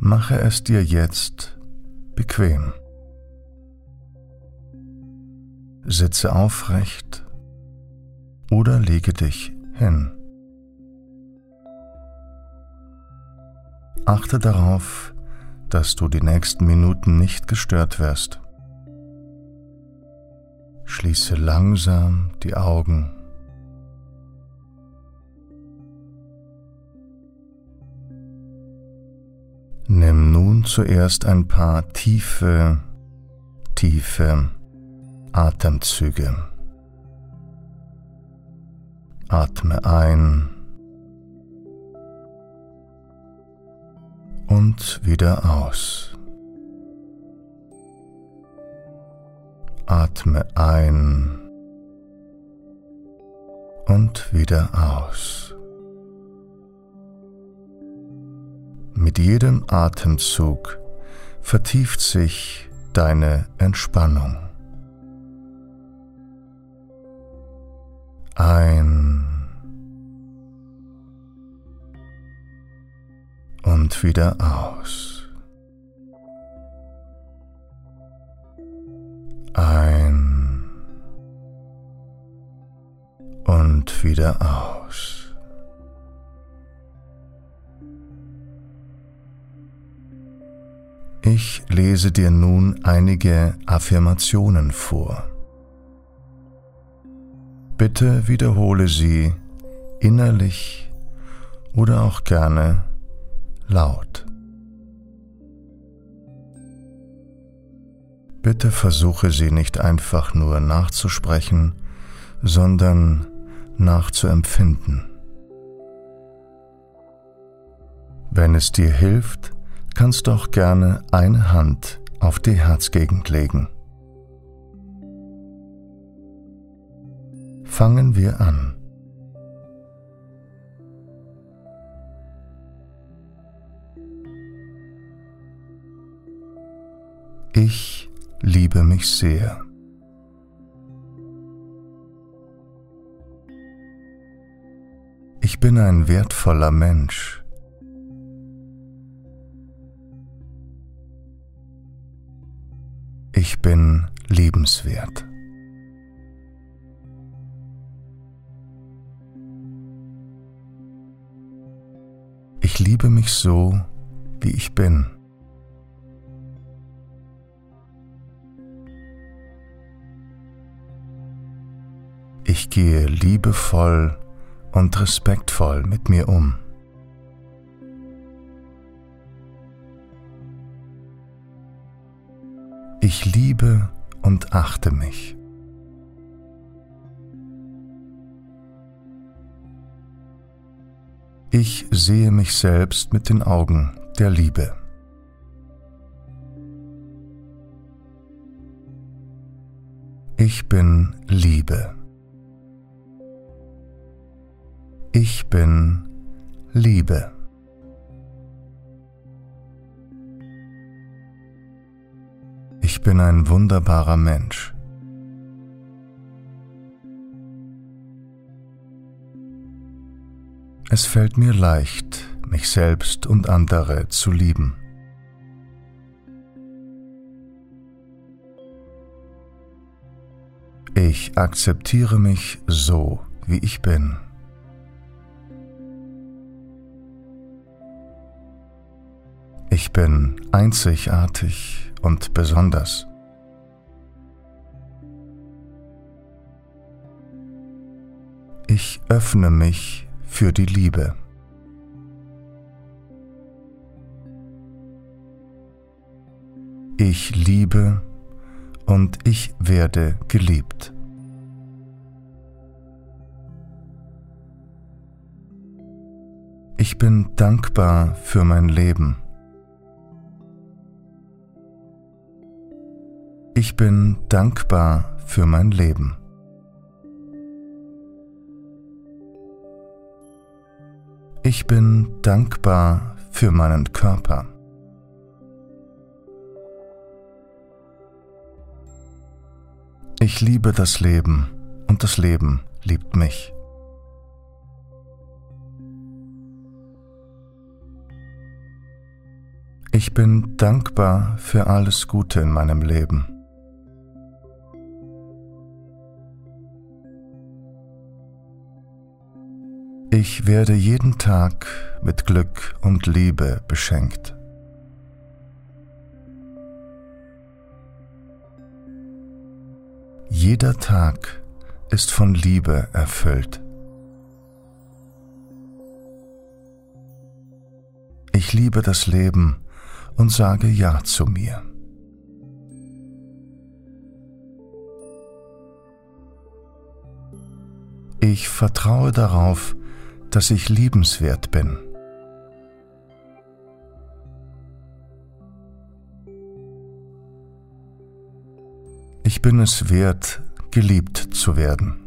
Mache es dir jetzt bequem. Sitze aufrecht oder lege dich hin. Achte darauf, dass du die nächsten Minuten nicht gestört wirst. Schließe langsam die Augen. Nimm nun zuerst ein paar tiefe, tiefe Atemzüge. Atme ein und wieder aus. Atme ein und wieder aus. Mit jedem Atemzug vertieft sich deine Entspannung. Ein wieder aus. Ein und wieder aus. Ich lese dir nun einige Affirmationen vor. Bitte wiederhole sie innerlich oder auch gerne laut. Bitte versuche sie nicht einfach nur nachzusprechen, sondern nachzuempfinden. Wenn es dir hilft, kannst du auch gerne eine Hand auf die Herzgegend legen. Fangen wir an. Ich liebe mich sehr. Ich bin ein wertvoller Mensch. Ich bin liebenswert. Ich liebe mich so, wie ich bin. Ich gehe liebevoll und respektvoll mit mir um. Ich liebe und achte mich. Ich sehe mich selbst mit den Augen der Liebe. Ich bin Liebe. Ich bin Liebe. Ich bin ein wunderbarer Mensch. Es fällt mir leicht, mich selbst und andere zu lieben. Ich akzeptiere mich so, wie ich bin. Ich bin einzigartig und besonders. Ich öffne mich für die Liebe. Ich liebe und ich werde geliebt. Ich bin dankbar für mein Leben. Ich bin dankbar für mein Leben. Ich bin dankbar für meinen Körper. Ich liebe das Leben und das Leben liebt mich. Ich bin dankbar für alles Gute in meinem Leben. Ich werde jeden Tag mit Glück und Liebe beschenkt. Jeder Tag ist von Liebe erfüllt. Ich liebe das Leben und sage Ja zu mir. Ich vertraue darauf, dass ich liebenswert bin. Ich bin es wert, geliebt zu werden.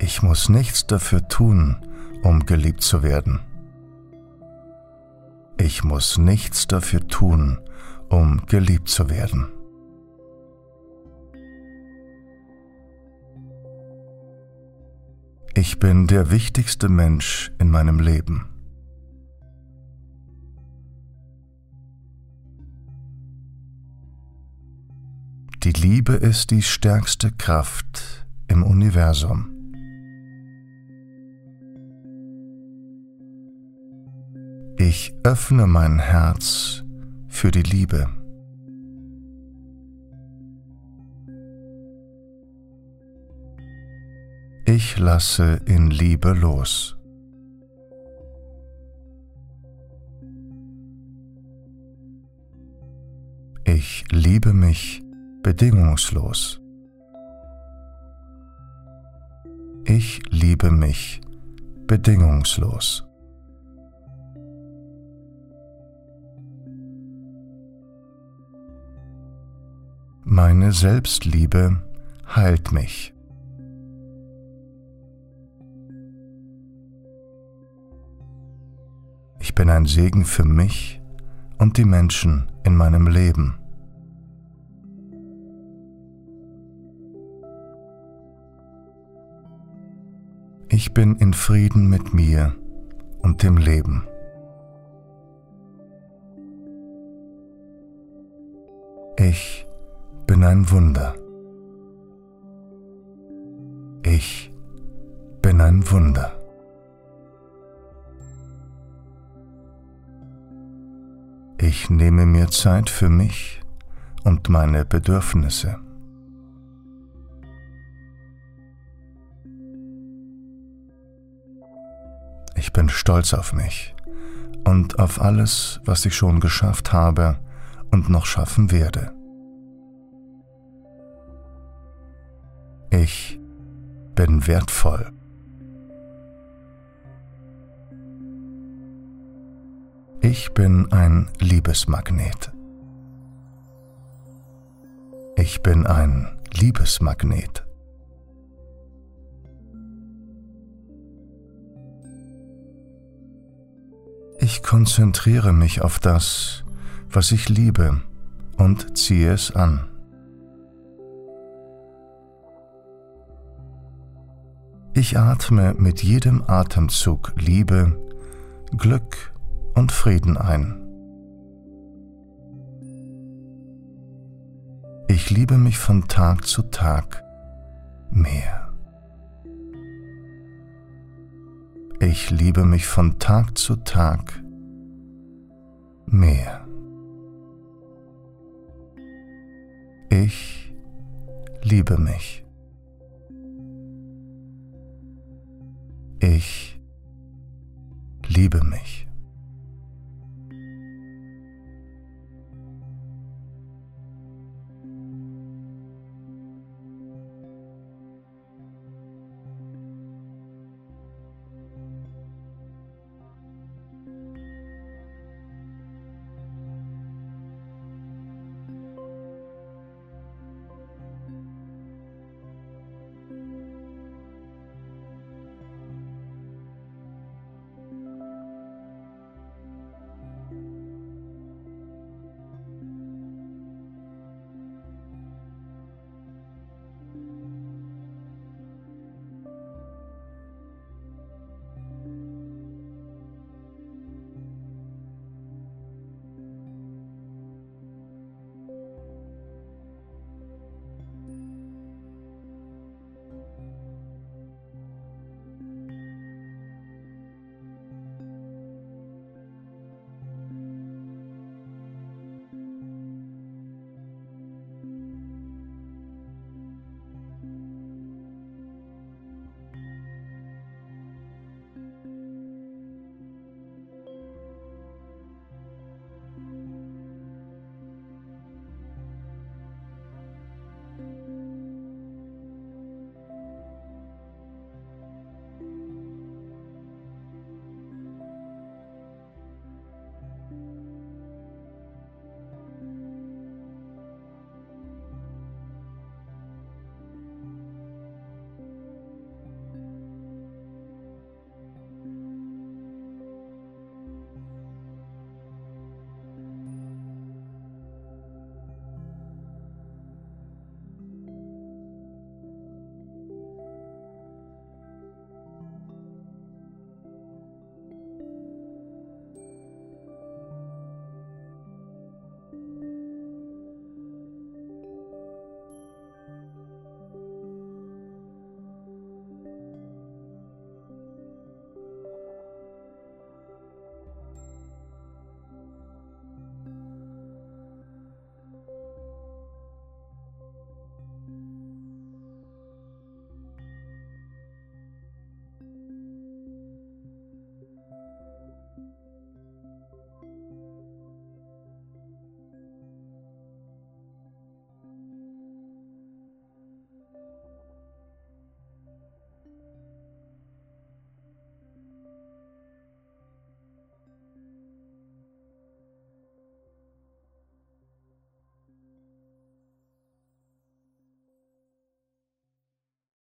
Ich muss nichts dafür tun, um geliebt zu werden. Ich muss nichts dafür tun, um geliebt zu werden. Ich bin der wichtigste Mensch in meinem Leben. Die Liebe ist die stärkste Kraft im Universum. Ich öffne mein Herz für die Liebe. Ich lasse in Liebe los. Ich liebe mich bedingungslos. Ich liebe mich bedingungslos. Meine Selbstliebe heilt mich. Ich bin ein Segen für mich und die Menschen in meinem Leben. Ich bin in Frieden mit mir und dem Leben. Ich bin ein Wunder. Ich bin ein Wunder. Ich nehme mir Zeit für mich und meine Bedürfnisse. Ich bin stolz auf mich und auf alles, was ich schon geschafft habe und noch schaffen werde. Ich bin wertvoll. Ich bin ein Liebesmagnet. Ich bin ein Liebesmagnet. Ich konzentriere mich auf das, was ich liebe und ziehe es an. Ich atme mit jedem Atemzug Liebe, Glück und Frieden ein. Ich liebe mich von Tag zu Tag mehr. Ich liebe mich von Tag zu Tag mehr. Ich liebe mich. Ich liebe mich.